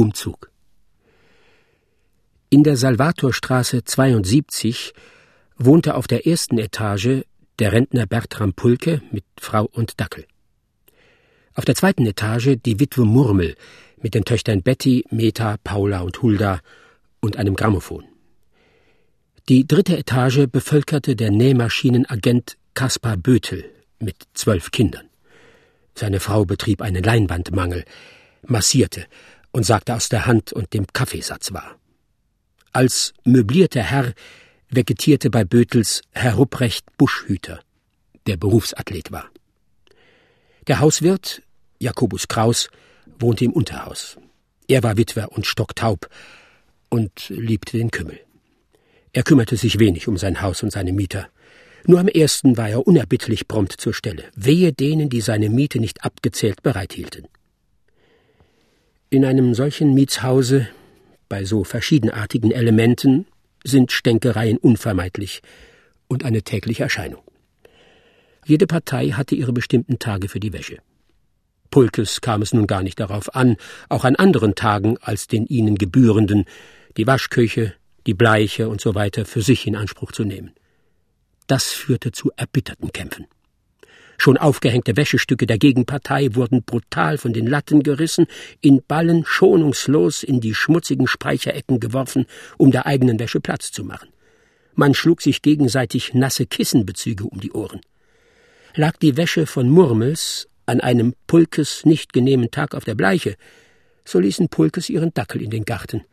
Umzug. In der Salvatorstraße 72 wohnte auf der ersten Etage der Rentner Bertram Pulke mit Frau und Dackel. Auf der zweiten Etage die Witwe Murmel mit den Töchtern Betty, Meta, Paula und Hulda und einem Grammophon. Die dritte Etage bevölkerte der Nähmaschinenagent Kaspar Bötel mit zwölf Kindern. Seine Frau betrieb einen Leinwandmangel, massierte und sagte aus der Hand und dem Kaffeesatz war. Als möblierter Herr vegetierte bei Bötels Herr Rupprecht Buschhüter, der Berufsathlet war. Der Hauswirt, Jakobus Kraus, wohnte im Unterhaus. Er war Witwer und stocktaub und liebte den Kümmel. Er kümmerte sich wenig um sein Haus und seine Mieter. Nur am ersten war er unerbittlich prompt zur Stelle. Wehe denen, die seine Miete nicht abgezählt bereithielten. In einem solchen Mietshause, bei so verschiedenartigen Elementen, sind Stänkereien unvermeidlich und eine tägliche Erscheinung. Jede Partei hatte ihre bestimmten Tage für die Wäsche. Pulkes kam es nun gar nicht darauf an, auch an anderen Tagen als den ihnen gebührenden, die Waschküche, die Bleiche und so weiter für sich in Anspruch zu nehmen. Das führte zu erbitterten Kämpfen. Schon aufgehängte Wäschestücke der Gegenpartei wurden brutal von den Latten gerissen, in Ballen schonungslos in die schmutzigen Speicherecken geworfen, um der eigenen Wäsche Platz zu machen. Man schlug sich gegenseitig nasse Kissenbezüge um die Ohren. Lag die Wäsche von Murmels an einem Pulkes nicht genehmen Tag auf der Bleiche, so ließen Pulkes ihren Dackel in den Garten.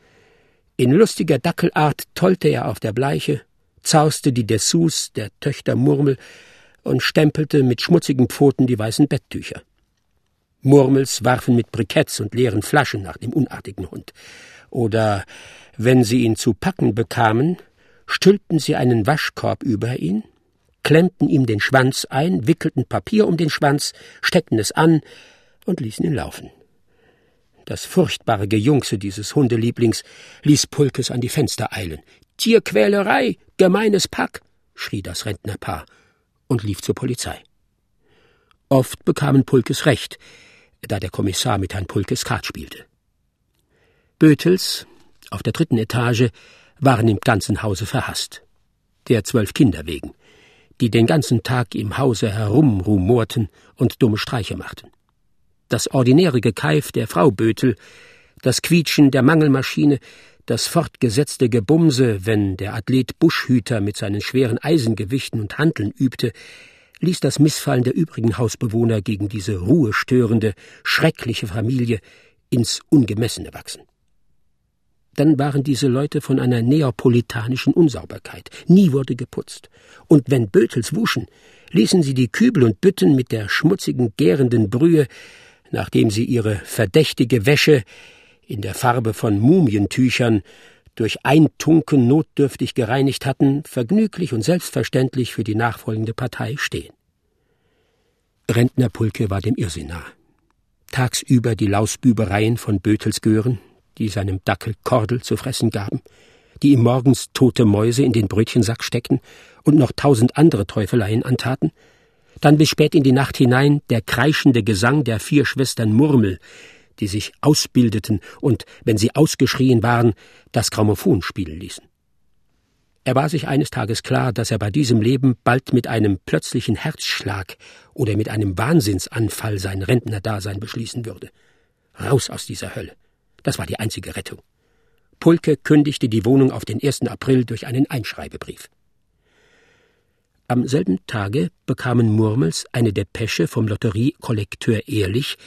In lustiger Dackelart tollte er auf der Bleiche, zauste die Dessous der Töchter Murmel und stempelte mit schmutzigen Pfoten die weißen Betttücher. Murmels warfen mit Briketts und leeren Flaschen nach dem unartigen Hund. Oder, wenn sie ihn zu packen bekamen, stülpten sie einen Waschkorb über ihn, klemmten ihm den Schwanz ein, wickelten Papier um den Schwanz, steckten es an und ließen ihn laufen. Das furchtbare Gejungse dieses Hundelieblings ließ Pulkes an die Fenster eilen. Tierquälerei, gemeines Pack, schrie das Rentnerpaar und lief zur Polizei. Oft bekamen Pulkes recht, da der Kommissar mit Herrn Pulkes Kart spielte. Bötels, auf der dritten Etage, waren im ganzen Hause verhasst. Der zwölf Kinder wegen, die den ganzen Tag im Hause herumrumorten und dumme Streiche machten. Das ordinäre Gekeif der Frau Bötel, das Quietschen der Mangelmaschine, das fortgesetzte Gebumse, wenn der Athlet Buschhüter mit seinen schweren Eisengewichten und Hanteln übte, ließ das Missfallen der übrigen Hausbewohner gegen diese ruhestörende, schreckliche Familie ins Ungemessene wachsen. Dann waren diese Leute von einer neapolitanischen Unsauberkeit. Nie wurde geputzt. Und wenn Bötels wuschen, ließen sie die Kübel und Bütten mit der schmutzigen, gärenden Brühe, nachdem sie ihre verdächtige Wäsche in der Farbe von Mumientüchern durch Eintunken notdürftig gereinigt hatten, vergnüglich und selbstverständlich für die nachfolgende Partei stehen. Rentnerpulke war dem Irrsinn nahe. Tagsüber die Lausbübereien von Bötelsgören, die seinem Dackel Kordel zu fressen gaben, die ihm morgens tote Mäuse in den Brötchensack steckten und noch tausend andere Teufeleien antaten, dann bis spät in die Nacht hinein der kreischende Gesang der vier Schwestern Murmel, die sich ausbildeten und, wenn sie ausgeschrien waren, das Grammophon spielen ließen. Er war sich eines Tages klar, dass er bei diesem Leben bald mit einem plötzlichen Herzschlag oder mit einem Wahnsinnsanfall sein Rentnerdasein beschließen würde. Raus aus dieser Hölle. Das war die einzige Rettung. Pulke kündigte die Wohnung auf den 1. April durch einen Einschreibebrief. Am selben Tage bekamen Murmels eine Depesche vom Lotteriekollekteur Ehrlich,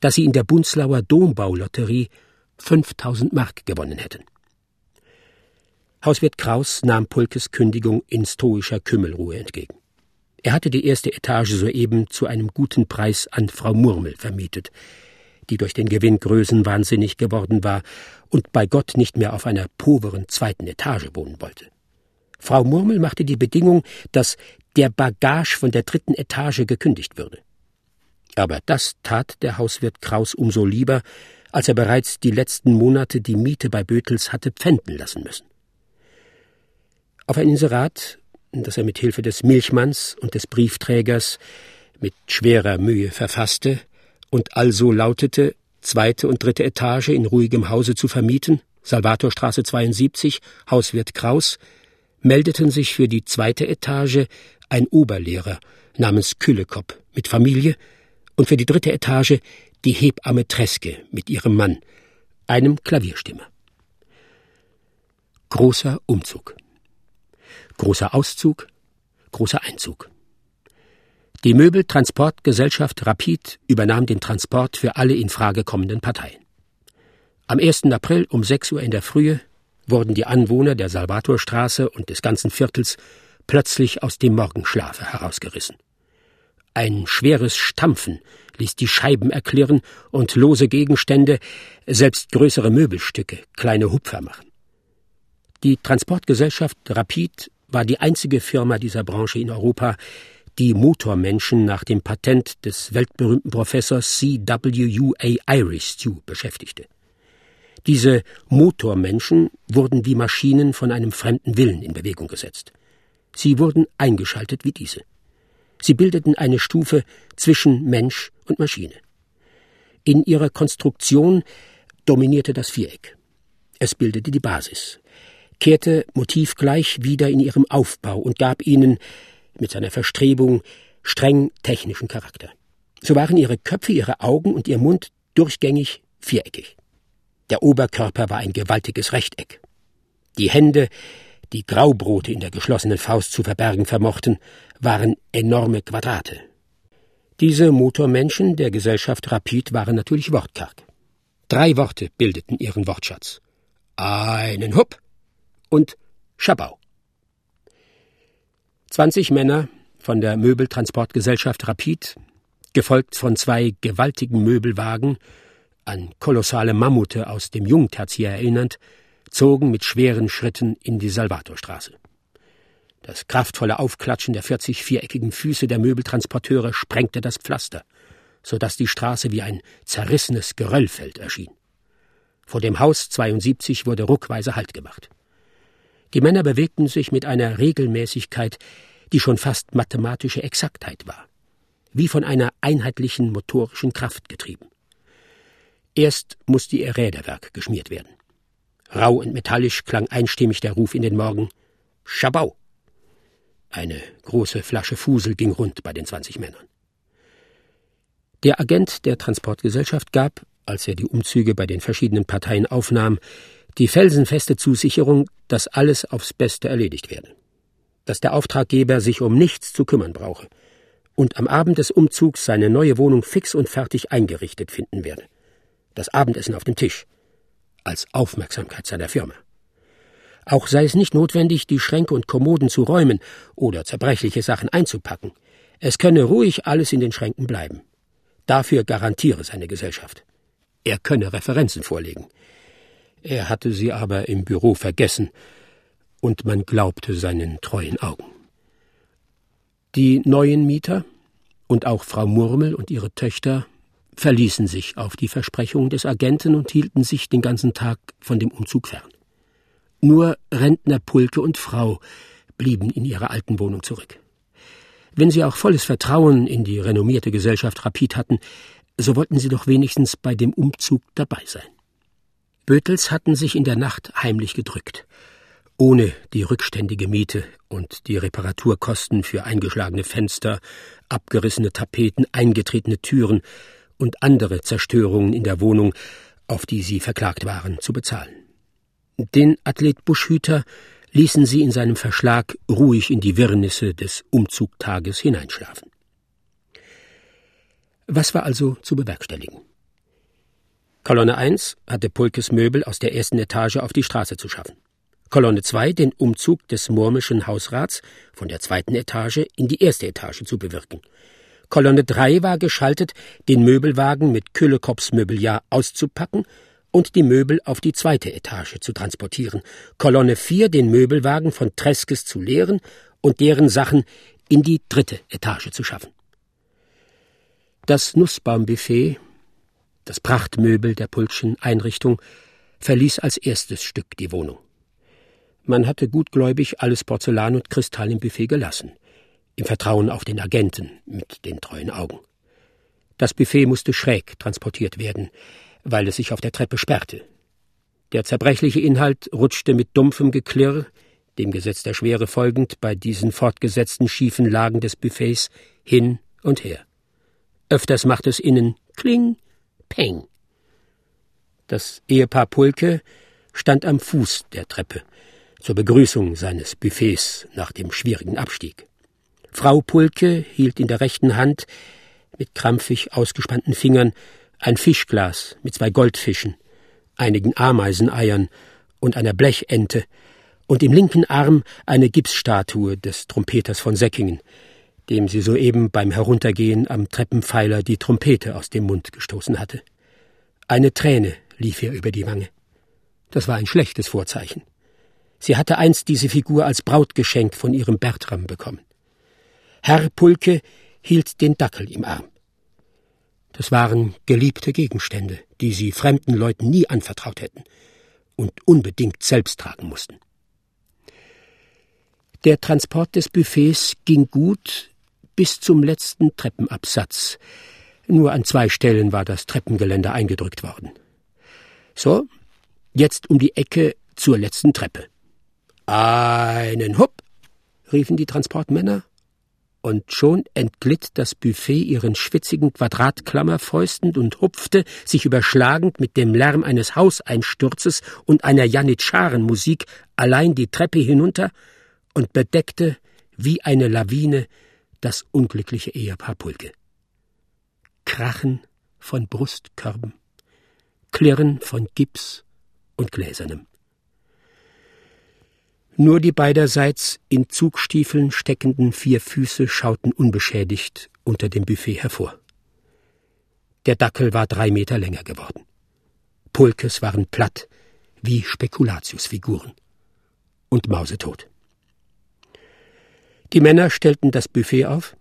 dass sie in der Bunzlauer Dombaulotterie 5000 Mark gewonnen hätten. Hauswirt Kraus nahm Pulkes Kündigung in stoischer Kümmelruhe entgegen. Er hatte die erste Etage soeben zu einem guten Preis an Frau Murmel vermietet, die durch den Gewinn größenwahnsinnig geworden war und bei Gott nicht mehr auf einer poveren zweiten Etage wohnen wollte. Frau Murmel machte die Bedingung, dass der Bagage von der dritten Etage gekündigt würde. Aber das tat der Hauswirt Kraus umso lieber, als er bereits die letzten Monate die Miete bei Bötels hatte pfänden lassen müssen. Auf ein Inserat, das er mit Hilfe des Milchmanns und des Briefträgers mit schwerer Mühe verfasste und also lautete zweite und dritte Etage in ruhigem Hause zu vermieten, Salvatorstraße 72, Hauswirt Kraus, meldeten sich für die zweite Etage ein Oberlehrer namens Küllekopp mit Familie und für die dritte Etage die Hebamme Treske mit ihrem Mann, einem Klavierstimmer. Großer Umzug. Großer Auszug, großer Einzug. Die Möbeltransportgesellschaft Rapid übernahm den Transport für alle in Frage kommenden Parteien. Am 1. April um 6 Uhr in der Frühe wurden die Anwohner der Salvatorstraße und des ganzen Viertels plötzlich aus dem Morgenschlafe herausgerissen. Ein schweres Stampfen ließ die Scheiben erklirren und lose Gegenstände, selbst größere Möbelstücke, kleine Hupfer machen. Die Transportgesellschaft Rapid war die einzige Firma dieser Branche in Europa, die Motormenschen nach dem Patent des weltberühmten Professors C.W.U.A. Iristew beschäftigte. Diese Motormenschen wurden wie Maschinen von einem fremden Willen in Bewegung gesetzt. Sie wurden eingeschaltet wie diese. Sie bildeten eine Stufe zwischen Mensch und Maschine. In ihrer Konstruktion dominierte das Viereck. Es bildete die Basis, kehrte motivgleich wieder in ihrem Aufbau und gab ihnen, mit seiner Verstrebung, streng technischen Charakter. So waren ihre Köpfe, ihre Augen und ihr Mund durchgängig viereckig. Der Oberkörper war ein gewaltiges Rechteck. Die Hände, die Graubrote in der geschlossenen Faust zu verbergen vermochten, waren enorme Quadrate. Diese Motormenschen der Gesellschaft Rapid waren natürlich wortkarg. Drei Worte bildeten ihren Wortschatz. Einen Hupp und Schabau. Zwanzig Männer von der Möbeltransportgesellschaft Rapid, gefolgt von zwei gewaltigen Möbelwagen, an kolossale Mammute aus dem Jungtertiär erinnernd, zogen mit schweren Schritten in die Salvatorstraße. Das kraftvolle Aufklatschen der vierzig viereckigen Füße der Möbeltransporteure sprengte das Pflaster, so dass die Straße wie ein zerrissenes Geröllfeld erschien. Vor dem Haus 72 wurde ruckweise Halt gemacht. Die Männer bewegten sich mit einer Regelmäßigkeit, die schon fast mathematische Exaktheit war, wie von einer einheitlichen motorischen Kraft getrieben. Erst musste ihr Räderwerk geschmiert werden. Rau und metallisch klang einstimmig der Ruf in den Morgen Schabau. Eine große Flasche Fusel ging rund bei den zwanzig Männern. Der Agent der Transportgesellschaft gab, als er die Umzüge bei den verschiedenen Parteien aufnahm, die felsenfeste Zusicherung, dass alles aufs Beste erledigt werde, dass der Auftraggeber sich um nichts zu kümmern brauche und am Abend des Umzugs seine neue Wohnung fix und fertig eingerichtet finden werde. Das Abendessen auf dem Tisch, als Aufmerksamkeit seiner Firma. Auch sei es nicht notwendig, die Schränke und Kommoden zu räumen oder zerbrechliche Sachen einzupacken. Es könne ruhig alles in den Schränken bleiben. Dafür garantiere seine Gesellschaft. Er könne Referenzen vorlegen. Er hatte sie aber im Büro vergessen, und man glaubte seinen treuen Augen. Die neuen Mieter und auch Frau Murmel und ihre Töchter verließen sich auf die Versprechungen des Agenten und hielten sich den ganzen Tag von dem Umzug fern. Nur Rentner Pulke und Frau blieben in ihrer alten Wohnung zurück. Wenn sie auch volles Vertrauen in die renommierte Gesellschaft Rapid hatten, so wollten sie doch wenigstens bei dem Umzug dabei sein. Bötels hatten sich in der Nacht heimlich gedrückt. Ohne die rückständige Miete und die Reparaturkosten für eingeschlagene Fenster, abgerissene Tapeten, eingetretene Türen und andere Zerstörungen in der Wohnung, auf die sie verklagt waren, zu bezahlen. Den Athlet Buschhüter ließen sie in seinem Verschlag ruhig in die Wirrnisse des Umzugtages hineinschlafen. Was war also zu bewerkstelligen? Kolonne 1 hatte Pulkes Möbel aus der ersten Etage auf die Straße zu schaffen. Kolonne 2 den Umzug des Murmischen Hausrats von der zweiten Etage in die erste Etage zu bewirken. Kolonne 3 war geschaltet, den Möbelwagen mit Küllekops Möbeljahr auszupacken und die Möbel auf die zweite Etage zu transportieren, Kolonne 4 den Möbelwagen von Treskes zu leeren und deren Sachen in die dritte Etage zu schaffen. Das Nussbaumbuffet, das Prachtmöbel der Pulschen Einrichtung, verließ als erstes Stück die Wohnung. Man hatte gutgläubig alles Porzellan und Kristall im Buffet gelassen, im Vertrauen auf den Agenten mit den treuen Augen. Das Buffet musste schräg transportiert werden, weil es sich auf der Treppe sperrte. Der zerbrechliche Inhalt rutschte mit dumpfem Geklirr, dem Gesetz der Schwere folgend, bei diesen fortgesetzten schiefen Lagen des Buffets hin und her. Öfters machte es innen Kling, Peng. Das Ehepaar Pulke stand am Fuß der Treppe zur Begrüßung seines Buffets nach dem schwierigen Abstieg. Frau Pulke hielt in der rechten Hand mit krampfig ausgespannten Fingern ein Fischglas mit zwei Goldfischen, einigen Ameiseneiern und einer Blechente und im linken Arm eine Gipsstatue des Trompeters von Säckingen, dem sie soeben beim Heruntergehen am Treppenpfeiler die Trompete aus dem Mund gestoßen hatte. Eine Träne lief ihr über die Wange. Das war ein schlechtes Vorzeichen. Sie hatte einst diese Figur als Brautgeschenk von ihrem Bertram bekommen. Herr Pulke hielt den Dackel im Arm. Das waren geliebte Gegenstände, die sie fremden Leuten nie anvertraut hätten und unbedingt selbst tragen mussten. Der Transport des Buffets ging gut bis zum letzten Treppenabsatz. Nur an zwei Stellen war das Treppengeländer eingedrückt worden. So, jetzt um die Ecke zur letzten Treppe. Einen Hupp, riefen die Transportmänner, und schon entglitt das Buffet ihren schwitzigen Quadratklammerfäusten und hupfte, sich überschlagend mit dem Lärm eines Hauseinsturzes und einer Janitscharenmusik allein die Treppe hinunter und bedeckte wie eine Lawine das unglückliche Ehepaar Pulke. Krachen von Brustkörben, Klirren von Gips und Gläsernem. Nur die beiderseits in Zugstiefeln steckenden vier Füße schauten unbeschädigt unter dem Buffet hervor. Der Dackel war drei Meter länger geworden. Pulkes waren platt wie Spekulatiusfiguren und mausetot. Die Männer stellten das Buffet auf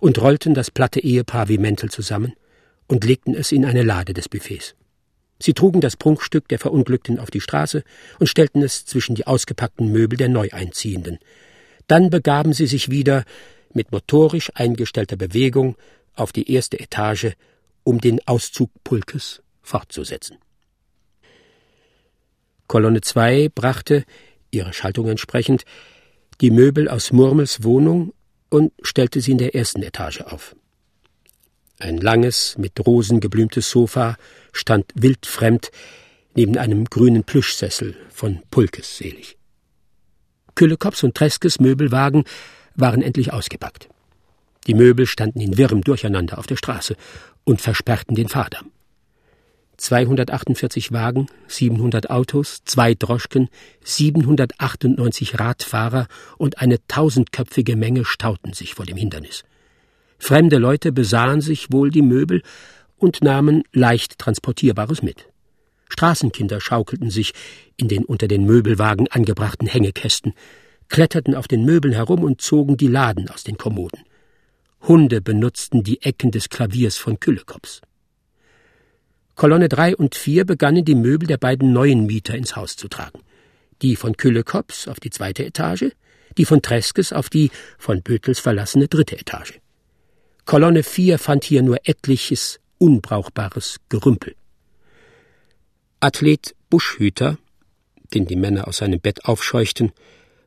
und rollten das platte Ehepaar wie Mäntel zusammen und legten es in eine Lade des Buffets. Sie trugen das Prunkstück der Verunglückten auf die Straße und stellten es zwischen die ausgepackten Möbel der Neueinziehenden. Dann begaben sie sich wieder mit motorisch eingestellter Bewegung auf die erste Etage, um den Auszug Pulkes fortzusetzen. Kolonne 2 brachte, ihrer Schaltung entsprechend, die Möbel aus Murmels Wohnung und stellte sie in der ersten Etage auf. Ein langes, mit Rosen geblümtes Sofa stand wildfremd neben einem grünen Plüschsessel von Pulkes selig. Küllekops und Treskes Möbelwagen waren endlich ausgepackt. Die Möbel standen in wirrem Durcheinander auf der Straße und versperrten den Fahrdamm. 248 Wagen, 700 Autos, zwei Droschken, 798 Radfahrer und eine tausendköpfige Menge stauten sich vor dem Hindernis. Fremde Leute besahen sich wohl die Möbel und nahmen leicht Transportierbares mit. Straßenkinder schaukelten sich in den unter den Möbelwagen angebrachten Hängekästen, kletterten auf den Möbeln herum und zogen die Laden aus den Kommoden. Hunde benutzten die Ecken des Klaviers von Küllekops. Kolonne drei und vier begannen die Möbel der beiden neuen Mieter ins Haus zu tragen. Die von Küllekops auf die zweite Etage, die von Treskes auf die von Bötels verlassene dritte Etage. Kolonne 4 fand hier nur etliches unbrauchbares Gerümpel. Athlet Buschhüter, den die Männer aus seinem Bett aufscheuchten,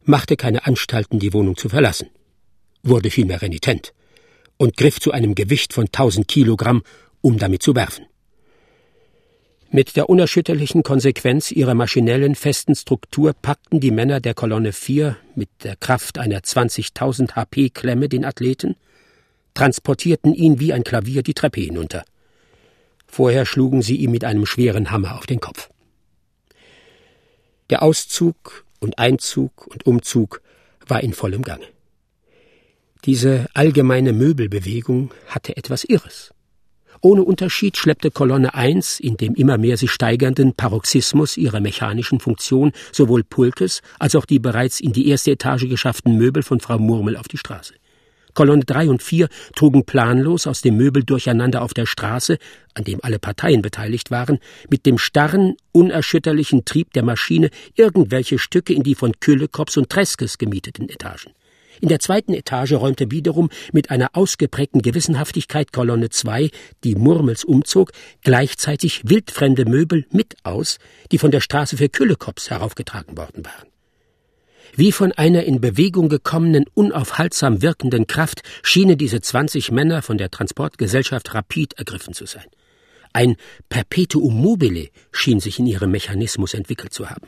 machte keine Anstalten, die Wohnung zu verlassen, wurde vielmehr renitent und griff zu einem Gewicht von tausend Kilogramm, um damit zu werfen. Mit der unerschütterlichen Konsequenz ihrer maschinellen, festen Struktur packten die Männer der Kolonne 4 mit der Kraft einer 20.000 HP-Klemme den Athleten transportierten ihn wie ein Klavier die Treppe hinunter. Vorher schlugen sie ihm mit einem schweren Hammer auf den Kopf. Der Auszug und Einzug und Umzug war in vollem Gange. Diese allgemeine Möbelbewegung hatte etwas Irres. Ohne Unterschied schleppte Kolonne 1 in dem immer mehr sich steigernden Paroxysmus ihrer mechanischen Funktion sowohl Pulkes als auch die bereits in die erste Etage geschafften Möbel von Frau Murmel auf die Straße. Kolonne 3 und 4 trugen planlos aus dem Möbel durcheinander auf der Straße, an dem alle Parteien beteiligt waren, mit dem starren, unerschütterlichen Trieb der Maschine irgendwelche Stücke in die von Küllekops und Treskes gemieteten Etagen. In der zweiten Etage räumte wiederum mit einer ausgeprägten Gewissenhaftigkeit Kolonne 2, die Murmels umzog, gleichzeitig wildfremde Möbel mit aus, die von der Straße für Küllekops heraufgetragen worden waren. Wie von einer in Bewegung gekommenen, unaufhaltsam wirkenden Kraft schienen diese zwanzig Männer von der Transportgesellschaft Rapid ergriffen zu sein. Ein Perpetuum mobile schien sich in ihrem Mechanismus entwickelt zu haben.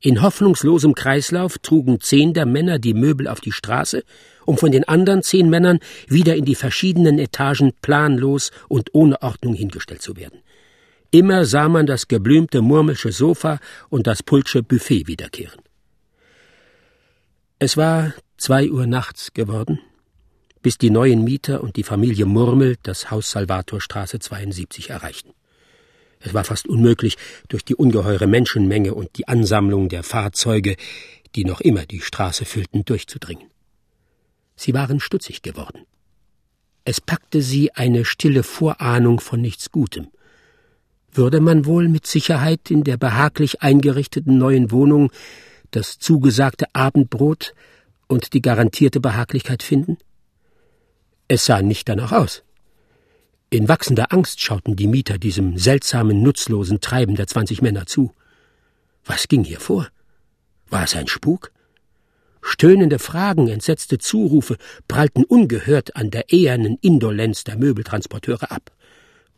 In hoffnungslosem Kreislauf trugen zehn der Männer die Möbel auf die Straße, um von den anderen zehn Männern wieder in die verschiedenen Etagen planlos und ohne Ordnung hingestellt zu werden. Immer sah man das geblümte murmelsche Sofa und das pulsche Buffet wiederkehren. Es war zwei Uhr nachts geworden, bis die neuen Mieter und die Familie Murmel das Haus Salvatorstraße 72 erreichten. Es war fast unmöglich, durch die ungeheure Menschenmenge und die Ansammlung der Fahrzeuge, die noch immer die Straße füllten, durchzudringen. Sie waren stutzig geworden. Es packte sie eine stille Vorahnung von nichts Gutem. Würde man wohl mit Sicherheit in der behaglich eingerichteten neuen Wohnung das zugesagte Abendbrot und die garantierte Behaglichkeit finden? Es sah nicht danach aus. In wachsender Angst schauten die Mieter diesem seltsamen, nutzlosen Treiben der zwanzig Männer zu. Was ging hier vor? War es ein Spuk? Stöhnende Fragen, entsetzte Zurufe prallten ungehört an der ehernen Indolenz der Möbeltransporteure ab.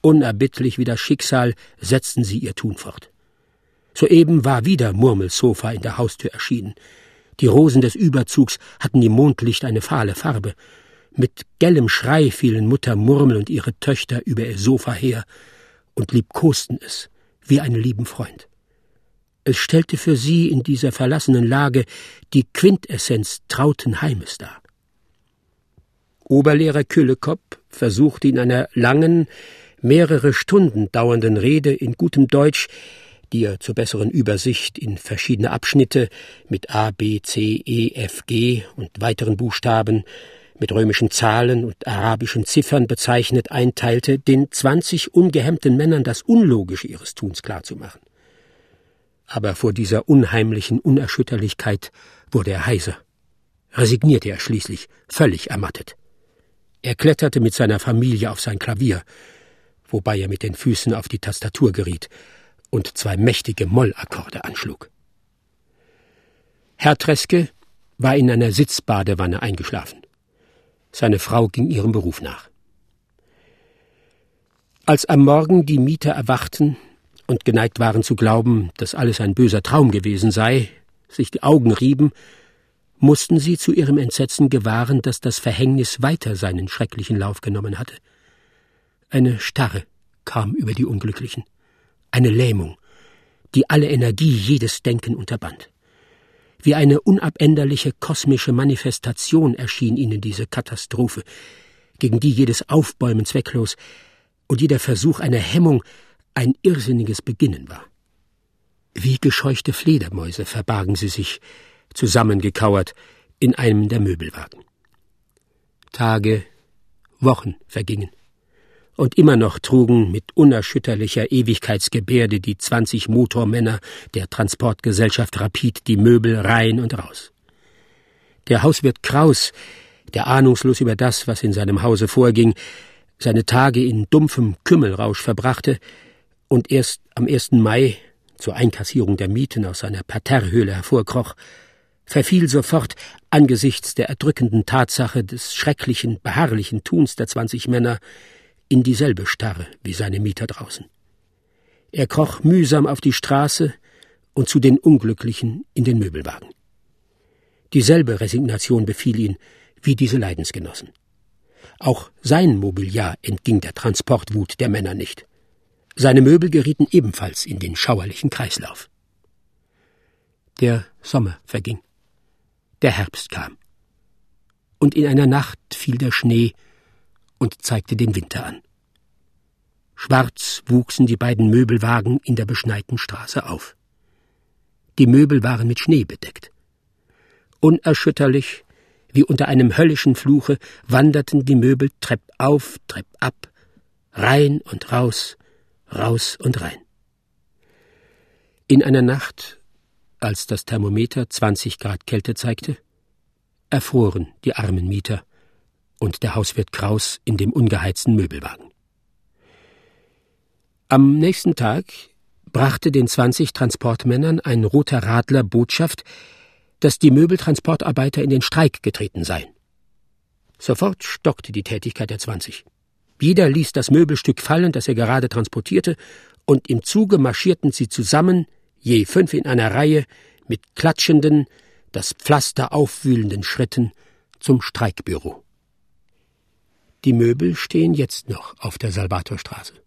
Unerbittlich wie das Schicksal setzten sie ihr Tun fort. Soeben war wieder Murmelsofa in der Haustür erschienen. Die Rosen des Überzugs hatten im Mondlicht eine fahle Farbe. Mit gellem Schrei fielen Mutter Murmel und ihre Töchter über ihr Sofa her und liebkosten es wie einen lieben Freund. Es stellte für sie in dieser verlassenen Lage die Quintessenz trauten Heimes dar. Oberlehrer Küllekopp versuchte in einer langen, mehrere Stunden dauernden Rede in gutem Deutsch die er zur besseren Übersicht in verschiedene Abschnitte mit A, B, C, E, F, G und weiteren Buchstaben mit römischen Zahlen und arabischen Ziffern bezeichnet einteilte, den zwanzig ungehemmten Männern das Unlogische ihres Tuns klarzumachen. Aber vor dieser unheimlichen Unerschütterlichkeit wurde er heiser, resignierte er schließlich, völlig ermattet. Er kletterte mit seiner Familie auf sein Klavier, wobei er mit den Füßen auf die Tastatur geriet, und zwei mächtige Mollakkorde anschlug. Herr Treske war in einer Sitzbadewanne eingeschlafen. Seine Frau ging ihrem Beruf nach. Als am Morgen die Mieter erwachten und geneigt waren zu glauben, dass alles ein böser Traum gewesen sei, sich die Augen rieben, mussten sie zu ihrem Entsetzen gewahren, dass das Verhängnis weiter seinen schrecklichen Lauf genommen hatte. Eine Starre kam über die Unglücklichen eine Lähmung, die alle Energie jedes Denken unterband. Wie eine unabänderliche kosmische Manifestation erschien ihnen diese Katastrophe, gegen die jedes Aufbäumen zwecklos und jeder Versuch einer Hemmung ein irrsinniges Beginnen war. Wie gescheuchte Fledermäuse verbargen sie sich, zusammengekauert, in einem der Möbelwagen. Tage, Wochen vergingen und immer noch trugen mit unerschütterlicher Ewigkeitsgebärde die zwanzig Motormänner der Transportgesellschaft Rapid die Möbel rein und raus. Der Hauswirt Kraus, der ahnungslos über das, was in seinem Hause vorging, seine Tage in dumpfem Kümmelrausch verbrachte und erst am 1. Mai zur Einkassierung der Mieten aus seiner Parterrehöhle hervorkroch, verfiel sofort angesichts der erdrückenden Tatsache des schrecklichen, beharrlichen Tuns der zwanzig Männer in dieselbe Starre wie seine Mieter draußen. Er kroch mühsam auf die Straße und zu den Unglücklichen in den Möbelwagen. Dieselbe Resignation befiel ihn wie diese Leidensgenossen. Auch sein Mobiliar entging der Transportwut der Männer nicht. Seine Möbel gerieten ebenfalls in den schauerlichen Kreislauf. Der Sommer verging. Der Herbst kam. Und in einer Nacht fiel der Schnee und zeigte den Winter an. Schwarz wuchsen die beiden Möbelwagen in der beschneiten Straße auf. Die Möbel waren mit Schnee bedeckt. Unerschütterlich, wie unter einem höllischen Fluche, wanderten die Möbel Trepp auf, Trepp ab, rein und raus, raus und rein. In einer Nacht, als das Thermometer 20 Grad Kälte zeigte, erfroren die armen Mieter und der Hauswirt Kraus in dem ungeheizten Möbelwagen. Am nächsten Tag brachte den zwanzig Transportmännern ein roter Radler Botschaft, dass die Möbeltransportarbeiter in den Streik getreten seien. Sofort stockte die Tätigkeit der zwanzig. Jeder ließ das Möbelstück fallen, das er gerade transportierte, und im Zuge marschierten sie zusammen, je fünf in einer Reihe, mit klatschenden, das Pflaster aufwühlenden Schritten zum Streikbüro. Die Möbel stehen jetzt noch auf der Salvatorstraße.